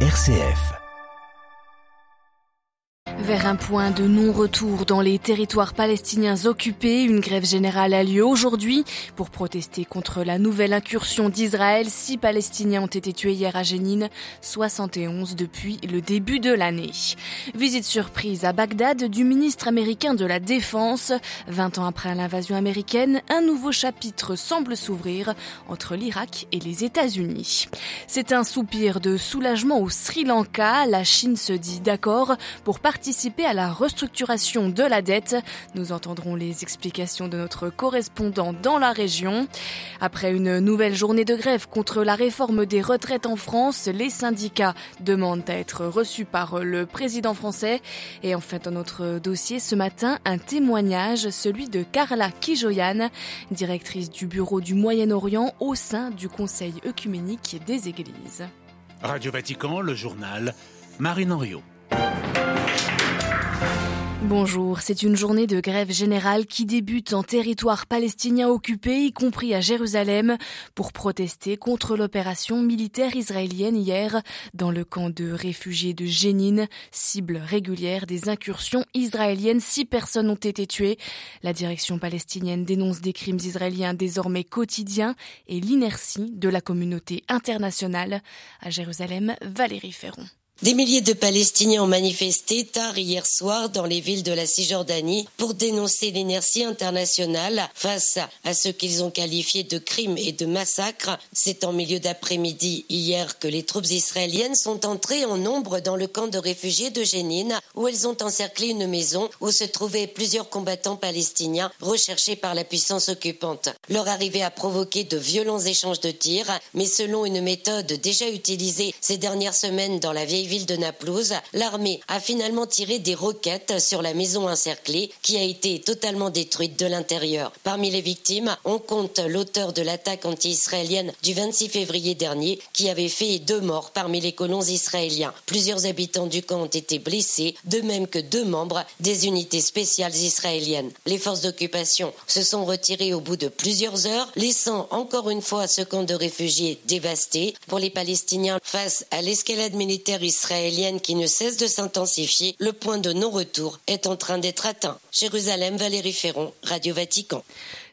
RCF. Vers un point de non-retour dans les territoires palestiniens occupés, une grève générale a lieu aujourd'hui pour protester contre la nouvelle incursion d'Israël. Six Palestiniens ont été tués hier à Jénine, 71 depuis le début de l'année. Visite surprise à Bagdad du ministre américain de la Défense. 20 ans après l'invasion américaine, un nouveau chapitre semble s'ouvrir entre l'Irak et les États-Unis. C'est un soupir de soulagement au Sri Lanka. La Chine se dit d'accord pour participer à la restructuration de la dette. Nous entendrons les explications de notre correspondant dans la région. Après une nouvelle journée de grève contre la réforme des retraites en France, les syndicats demandent à être reçus par le président français. Et en fait, dans notre dossier ce matin, un témoignage, celui de Carla Kijoyan, directrice du bureau du Moyen-Orient au sein du Conseil œcuménique des Églises. Radio Vatican, le journal, Marine Henriot. Bonjour, c'est une journée de grève générale qui débute en territoire palestinien occupé, y compris à Jérusalem, pour protester contre l'opération militaire israélienne hier dans le camp de réfugiés de Jénine, cible régulière des incursions israéliennes. Six personnes ont été tuées. La direction palestinienne dénonce des crimes israéliens désormais quotidiens et l'inertie de la communauté internationale. À Jérusalem, Valérie Ferron. Des milliers de Palestiniens ont manifesté tard hier soir dans les villes de la Cisjordanie pour dénoncer l'inertie internationale face à ce qu'ils ont qualifié de crimes et de massacres. C'est en milieu d'après-midi hier que les troupes israéliennes sont entrées en nombre dans le camp de réfugiés de Jénine où elles ont encerclé une maison où se trouvaient plusieurs combattants palestiniens recherchés par la puissance occupante. Leur arrivée a provoqué de violents échanges de tirs, mais selon une méthode déjà utilisée ces dernières semaines dans la vieille ville de Naplouse, l'armée a finalement tiré des roquettes sur la maison encerclée qui a été totalement détruite de l'intérieur. Parmi les victimes, on compte l'auteur de l'attaque anti-israélienne du 26 février dernier qui avait fait deux morts parmi les colons israéliens. Plusieurs habitants du camp ont été blessés, de même que deux membres des unités spéciales israéliennes. Les forces d'occupation se sont retirées au bout de plusieurs heures, laissant encore une fois ce camp de réfugiés dévasté. Pour les Palestiniens, face à l'escalade militaire israélienne, israélienne qui ne cesse de s'intensifier, le point de non-retour est en train d'être atteint. Jérusalem, Valérie Ferron, Radio Vatican.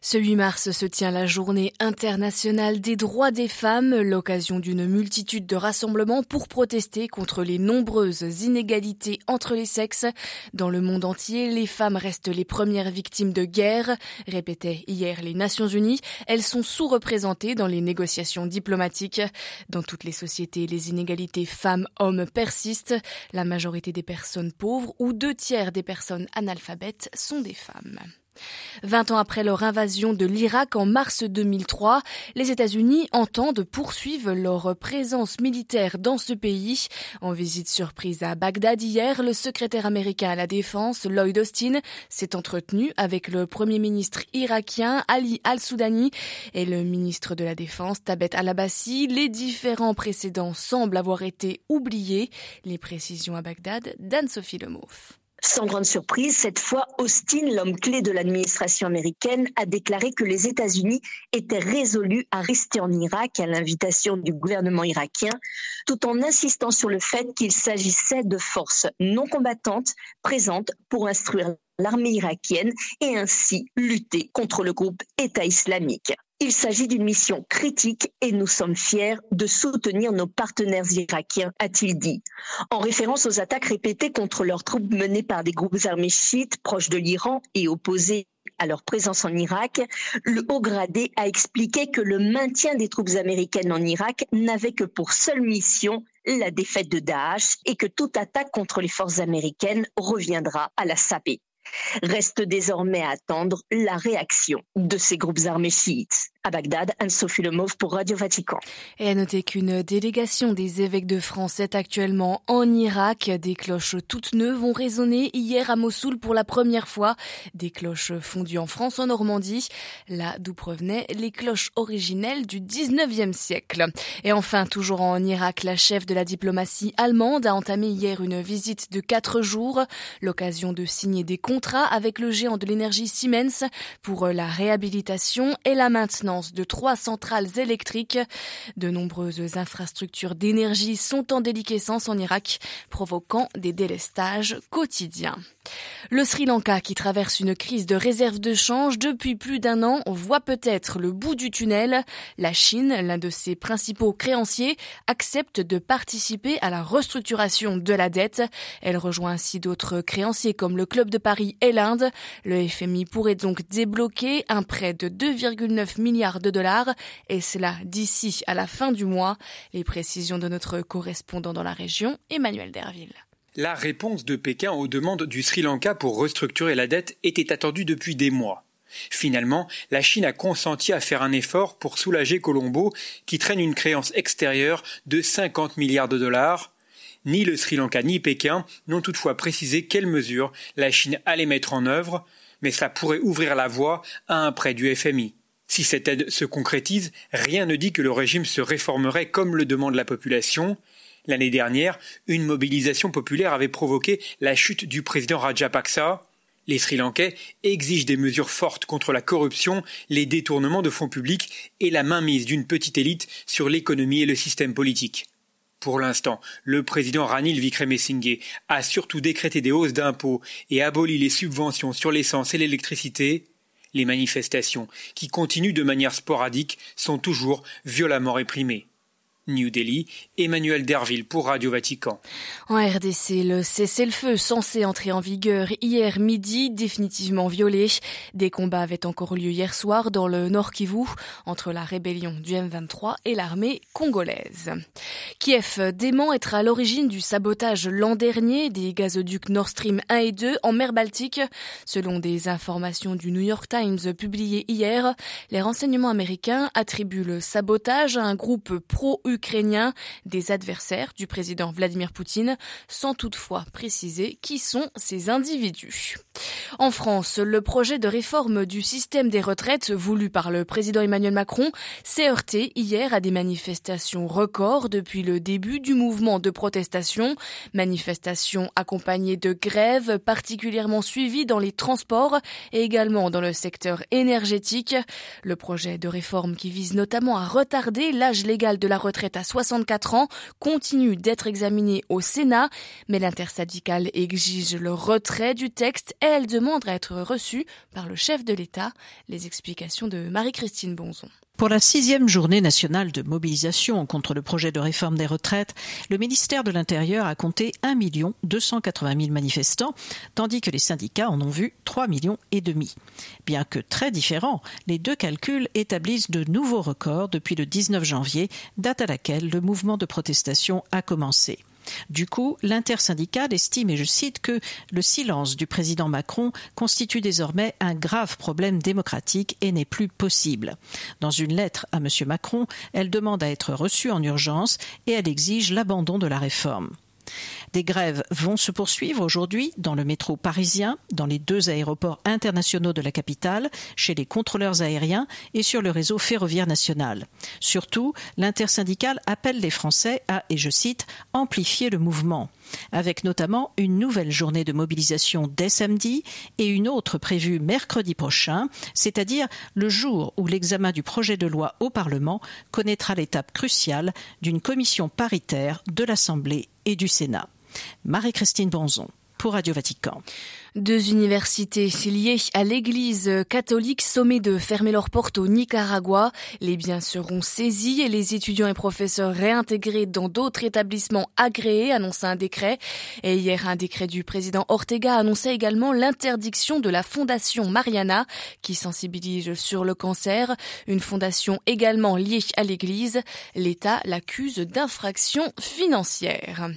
Ce 8 mars se tient la journée internationale des droits des femmes, l'occasion d'une multitude de rassemblements pour protester contre les nombreuses inégalités entre les sexes. Dans le monde entier, les femmes restent les premières victimes de guerre, répétaient hier les Nations Unies. Elles sont sous-représentées dans les négociations diplomatiques. Dans toutes les sociétés, les inégalités femmes-hommes persistent. La majorité des personnes pauvres ou deux tiers des personnes analphabètes sont des femmes. Vingt ans après leur invasion de l'Irak en mars 2003, les États-Unis entendent poursuivre leur présence militaire dans ce pays. En visite surprise à Bagdad hier, le secrétaire américain à la Défense, Lloyd Austin, s'est entretenu avec le premier ministre irakien Ali al-Soudani et le ministre de la Défense Tabet al-Abbasi. Les différents précédents semblent avoir été oubliés. Les précisions à Bagdad d'Anne-Sophie Lemouf. Sans grande surprise, cette fois, Austin, l'homme clé de l'administration américaine, a déclaré que les États-Unis étaient résolus à rester en Irak à l'invitation du gouvernement irakien, tout en insistant sur le fait qu'il s'agissait de forces non combattantes présentes pour instruire l'armée irakienne et ainsi lutter contre le groupe État islamique. Il s'agit d'une mission critique et nous sommes fiers de soutenir nos partenaires irakiens, a-t-il dit, en référence aux attaques répétées contre leurs troupes menées par des groupes armés chiites proches de l'Iran et opposés à leur présence en Irak, le haut gradé a expliqué que le maintien des troupes américaines en Irak n'avait que pour seule mission la défaite de Daesh et que toute attaque contre les forces américaines reviendra à la saper. Reste désormais à attendre la réaction de ces groupes armés chiites. À Bagdad, Anne-Sophie Lemov pour Radio Vatican. Et à noter qu'une délégation des évêques de France est actuellement en Irak. Des cloches toutes neuves ont résonné hier à Mossoul pour la première fois. Des cloches fondues en France, en Normandie, là d'où provenaient les cloches originelles du 19e siècle. Et enfin, toujours en Irak, la chef de la diplomatie allemande a entamé hier une visite de quatre jours, l'occasion de signer des contrats avec le géant de l'énergie Siemens pour la réhabilitation et la maintenance de trois centrales électriques. De nombreuses infrastructures d'énergie sont en déliquescence en Irak, provoquant des délestages quotidiens. Le Sri Lanka, qui traverse une crise de réserve de change depuis plus d'un an, voit peut-être le bout du tunnel. La Chine, l'un de ses principaux créanciers, accepte de participer à la restructuration de la dette. Elle rejoint ainsi d'autres créanciers comme le Club de Paris et l'Inde. Le FMI pourrait donc débloquer un prêt de 2,9 milliards de dollars, et cela d'ici à la fin du mois. Les précisions de notre correspondant dans la région, Emmanuel Derville. La réponse de Pékin aux demandes du Sri Lanka pour restructurer la dette était attendue depuis des mois. Finalement, la Chine a consenti à faire un effort pour soulager Colombo, qui traîne une créance extérieure de 50 milliards de dollars. Ni le Sri Lanka ni Pékin n'ont toutefois précisé quelles mesures la Chine allait mettre en œuvre, mais cela pourrait ouvrir la voie à un prêt du FMI. Si cette aide se concrétise, rien ne dit que le régime se réformerait comme le demande la population. L'année dernière, une mobilisation populaire avait provoqué la chute du président Rajapaksa. Les Sri Lankais exigent des mesures fortes contre la corruption, les détournements de fonds publics et la mainmise d'une petite élite sur l'économie et le système politique. Pour l'instant, le président Ranil Vikremesinghe a surtout décrété des hausses d'impôts et aboli les subventions sur l'essence et l'électricité. Les manifestations, qui continuent de manière sporadique, sont toujours violemment réprimées. New Delhi, Emmanuel Derville pour Radio Vatican. En RDC, le cessez-le-feu censé entrer en vigueur hier midi, définitivement violé. Des combats avaient encore lieu hier soir dans le Nord Kivu entre la rébellion du M23 et l'armée congolaise. Kiev dément être à l'origine du sabotage l'an dernier des gazoducs Nord Stream 1 et 2 en mer Baltique. Selon des informations du New York Times publiées hier, les renseignements américains attribuent le sabotage à un groupe pro ukrainiens, des adversaires du président Vladimir Poutine, sans toutefois préciser qui sont ces individus. En France, le projet de réforme du système des retraites voulu par le président Emmanuel Macron s'est heurté hier à des manifestations records depuis le début du mouvement de protestation, manifestations accompagnées de grèves particulièrement suivies dans les transports et également dans le secteur énergétique. Le projet de réforme qui vise notamment à retarder l'âge légal de la retraite à 64 ans continue d'être examinée au Sénat, mais l'intersyndicale exige le retrait du texte et elle demande à être reçue par le chef de l'État. Les explications de Marie-Christine Bonzon. Pour la sixième journée nationale de mobilisation contre le projet de réforme des retraites, le ministère de l'Intérieur a compté 1 280 000 manifestants, tandis que les syndicats en ont vu 3 millions et demi. Bien que très différents, les deux calculs établissent de nouveaux records depuis le 19 janvier, date à laquelle le mouvement de protestation a commencé. Du coup, l'intersyndicale estime, et je cite, que le silence du président Macron constitue désormais un grave problème démocratique et n'est plus possible. Dans une lettre à M. Macron, elle demande à être reçue en urgence et elle exige l'abandon de la réforme. Des grèves vont se poursuivre aujourd'hui dans le métro parisien, dans les deux aéroports internationaux de la capitale, chez les contrôleurs aériens et sur le réseau ferroviaire national. Surtout, l'intersyndicale appelle les Français à, et je cite, amplifier le mouvement avec notamment une nouvelle journée de mobilisation dès samedi et une autre prévue mercredi prochain, c'est-à-dire le jour où l'examen du projet de loi au Parlement connaîtra l'étape cruciale d'une commission paritaire de l'Assemblée et du Sénat. Marie-Christine Bonzon pour Radio Vatican. Deux universités liées à l'Église catholique sommet de fermer leurs portes au Nicaragua. Les biens seront saisis et les étudiants et professeurs réintégrés dans d'autres établissements agréés, annonce un décret. Et hier, un décret du président Ortega annonçait également l'interdiction de la fondation Mariana, qui sensibilise sur le cancer. Une fondation également liée à l'Église. L'État l'accuse d'infraction financière.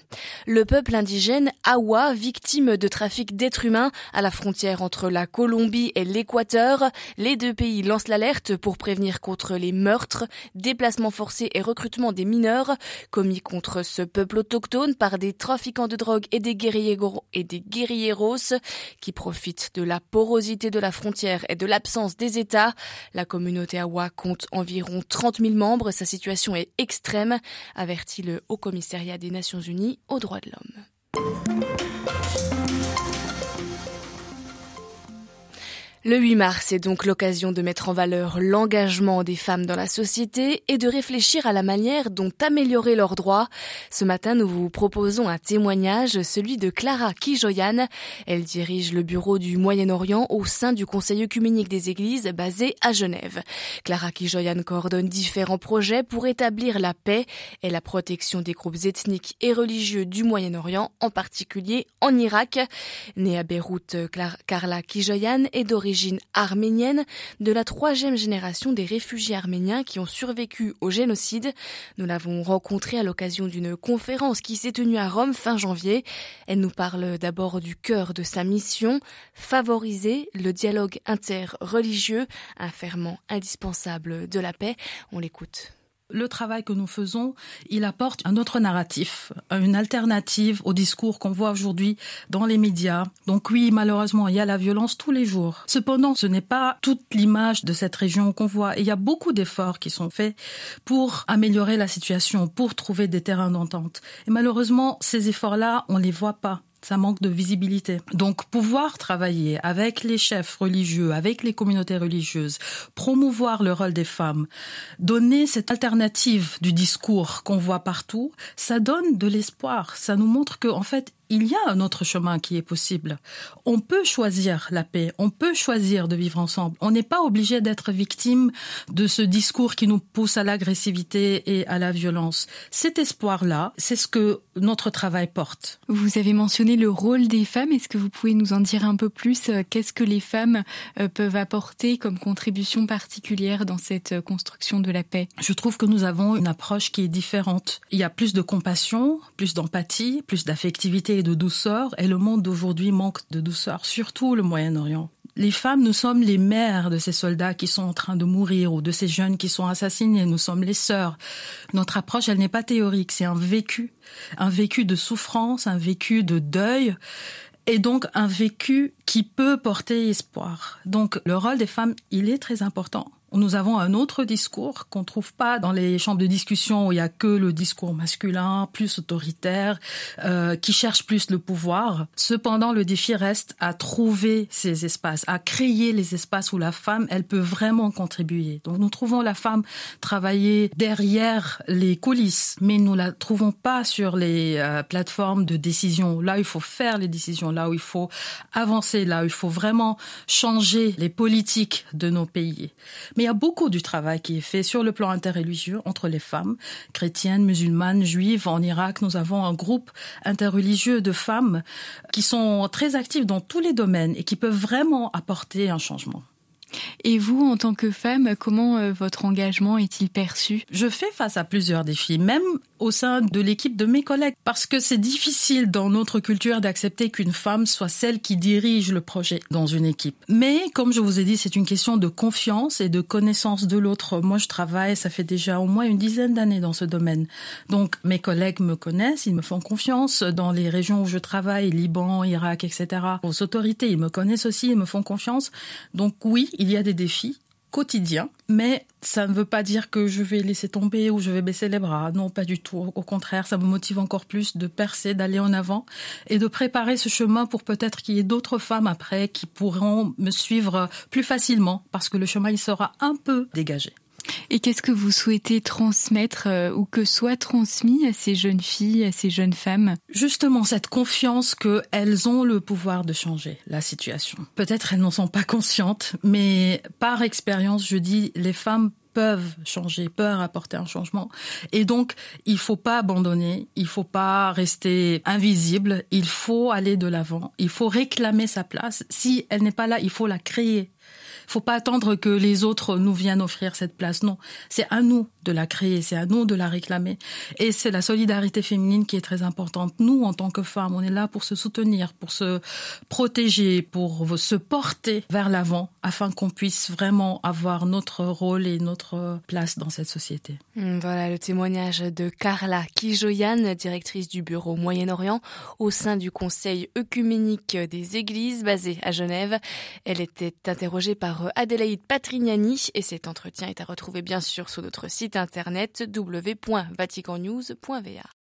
Le peuple indigène Awa, victime de trafic d'êtres humains, à la frontière entre la Colombie et l'Équateur. Les deux pays lancent l'alerte pour prévenir contre les meurtres, déplacements forcés et recrutement des mineurs commis contre ce peuple autochtone par des trafiquants de drogue et des guerrilleros qui profitent de la porosité de la frontière et de l'absence des États. La communauté Awa compte environ 30 000 membres. Sa situation est extrême, avertit le Haut Commissariat des Nations Unies aux droits de l'homme. Le 8 mars est donc l'occasion de mettre en valeur l'engagement des femmes dans la société et de réfléchir à la manière dont améliorer leurs droits. Ce matin, nous vous proposons un témoignage, celui de Clara Kijoyan. Elle dirige le bureau du Moyen-Orient au sein du Conseil œcuménique des Églises basé à Genève. Clara Kijoyan coordonne différents projets pour établir la paix et la protection des groupes ethniques et religieux du Moyen-Orient, en particulier en Irak. Née à Beyrouth, Carla Kijoyan est d'origine arménienne de la troisième génération des réfugiés arméniens qui ont survécu au génocide. Nous l'avons rencontrée à l'occasion d'une conférence qui s'est tenue à Rome fin janvier. Elle nous parle d'abord du cœur de sa mission, favoriser le dialogue interreligieux, un ferment indispensable de la paix. On l'écoute. Le travail que nous faisons, il apporte un autre narratif, une alternative au discours qu'on voit aujourd'hui dans les médias. Donc oui, malheureusement, il y a la violence tous les jours. Cependant, ce n'est pas toute l'image de cette région qu'on voit. Et il y a beaucoup d'efforts qui sont faits pour améliorer la situation, pour trouver des terrains d'entente. Et malheureusement, ces efforts-là, on les voit pas ça manque de visibilité. Donc pouvoir travailler avec les chefs religieux, avec les communautés religieuses, promouvoir le rôle des femmes, donner cette alternative du discours qu'on voit partout, ça donne de l'espoir. Ça nous montre qu'en fait, il y a un autre chemin qui est possible. On peut choisir la paix, on peut choisir de vivre ensemble. On n'est pas obligé d'être victime de ce discours qui nous pousse à l'agressivité et à la violence. Cet espoir-là, c'est ce que notre travail porte. Vous avez mentionné le rôle des femmes. Est-ce que vous pouvez nous en dire un peu plus Qu'est-ce que les femmes euh, peuvent apporter comme contribution particulière dans cette construction de la paix? Je trouve que nous avons une approche qui est différente. Il y a plus de compassion, plus d'empathie, plus d'affectivité de douceur, et le monde d'aujourd'hui manque de douceur, surtout le Moyen-Orient. Les femmes, nous sommes les mères de ces soldats qui sont en train de mourir ou de ces jeunes qui sont assassinés. Nous sommes les sœurs. Notre approche, elle n'est pas théorique, c'est un vécu, un vécu de souffrance, un vécu de deuil et donc un vécu qui peut porter espoir. Donc le rôle des femmes, il est très important. Nous avons un autre discours qu'on trouve pas dans les chambres de discussion où il y a que le discours masculin, plus autoritaire, euh, qui cherche plus le pouvoir. Cependant, le défi reste à trouver ces espaces, à créer les espaces où la femme, elle peut vraiment contribuer. Donc, nous trouvons la femme travailler derrière les coulisses, mais nous la trouvons pas sur les euh, plateformes de décision. Là, il faut faire les décisions, là où il faut avancer, là où il faut vraiment changer les politiques de nos pays. Y a beaucoup du travail qui est fait sur le plan interreligieux entre les femmes chrétiennes, musulmanes, juives. En Irak, nous avons un groupe interreligieux de femmes qui sont très actives dans tous les domaines et qui peuvent vraiment apporter un changement. Et vous, en tant que femme, comment euh, votre engagement est-il perçu? Je fais face à plusieurs défis, même au sein de l'équipe de mes collègues, parce que c'est difficile dans notre culture d'accepter qu'une femme soit celle qui dirige le projet dans une équipe. Mais comme je vous ai dit, c'est une question de confiance et de connaissance de l'autre. Moi, je travaille, ça fait déjà au moins une dizaine d'années dans ce domaine. Donc, mes collègues me connaissent, ils me font confiance dans les régions où je travaille, Liban, Irak, etc. Aux autorités, ils me connaissent aussi, ils me font confiance. Donc oui, il y a des défis quotidiens, mais ça ne veut pas dire que je vais laisser tomber ou je vais baisser les bras. Non, pas du tout. Au contraire, ça me motive encore plus de percer, d'aller en avant et de préparer ce chemin pour peut-être qu'il y ait d'autres femmes après qui pourront me suivre plus facilement parce que le chemin, il sera un peu dégagé. Et qu'est-ce que vous souhaitez transmettre euh, ou que soit transmis à ces jeunes filles, à ces jeunes femmes? Justement, cette confiance qu'elles ont le pouvoir de changer la situation. Peut-être elles n'en sont pas conscientes, mais par expérience, je dis, les femmes peuvent changer, peuvent apporter un changement. Et donc, il faut pas abandonner, il faut pas rester invisible, il faut aller de l'avant, il faut réclamer sa place. Si elle n'est pas là, il faut la créer faut pas attendre que les autres nous viennent offrir cette place. Non, c'est à nous de la créer, c'est à nous de la réclamer. Et c'est la solidarité féminine qui est très importante. Nous, en tant que femmes, on est là pour se soutenir, pour se protéger, pour se porter vers l'avant, afin qu'on puisse vraiment avoir notre rôle et notre place dans cette société. Hmm, voilà le témoignage de Carla Kijoyan, directrice du bureau Moyen-Orient au sein du Conseil œcuménique des Églises basé à Genève. Elle était par Adélaïde Patrignani et cet entretien est à retrouver bien sûr sur notre site internet www.vaticannews.va.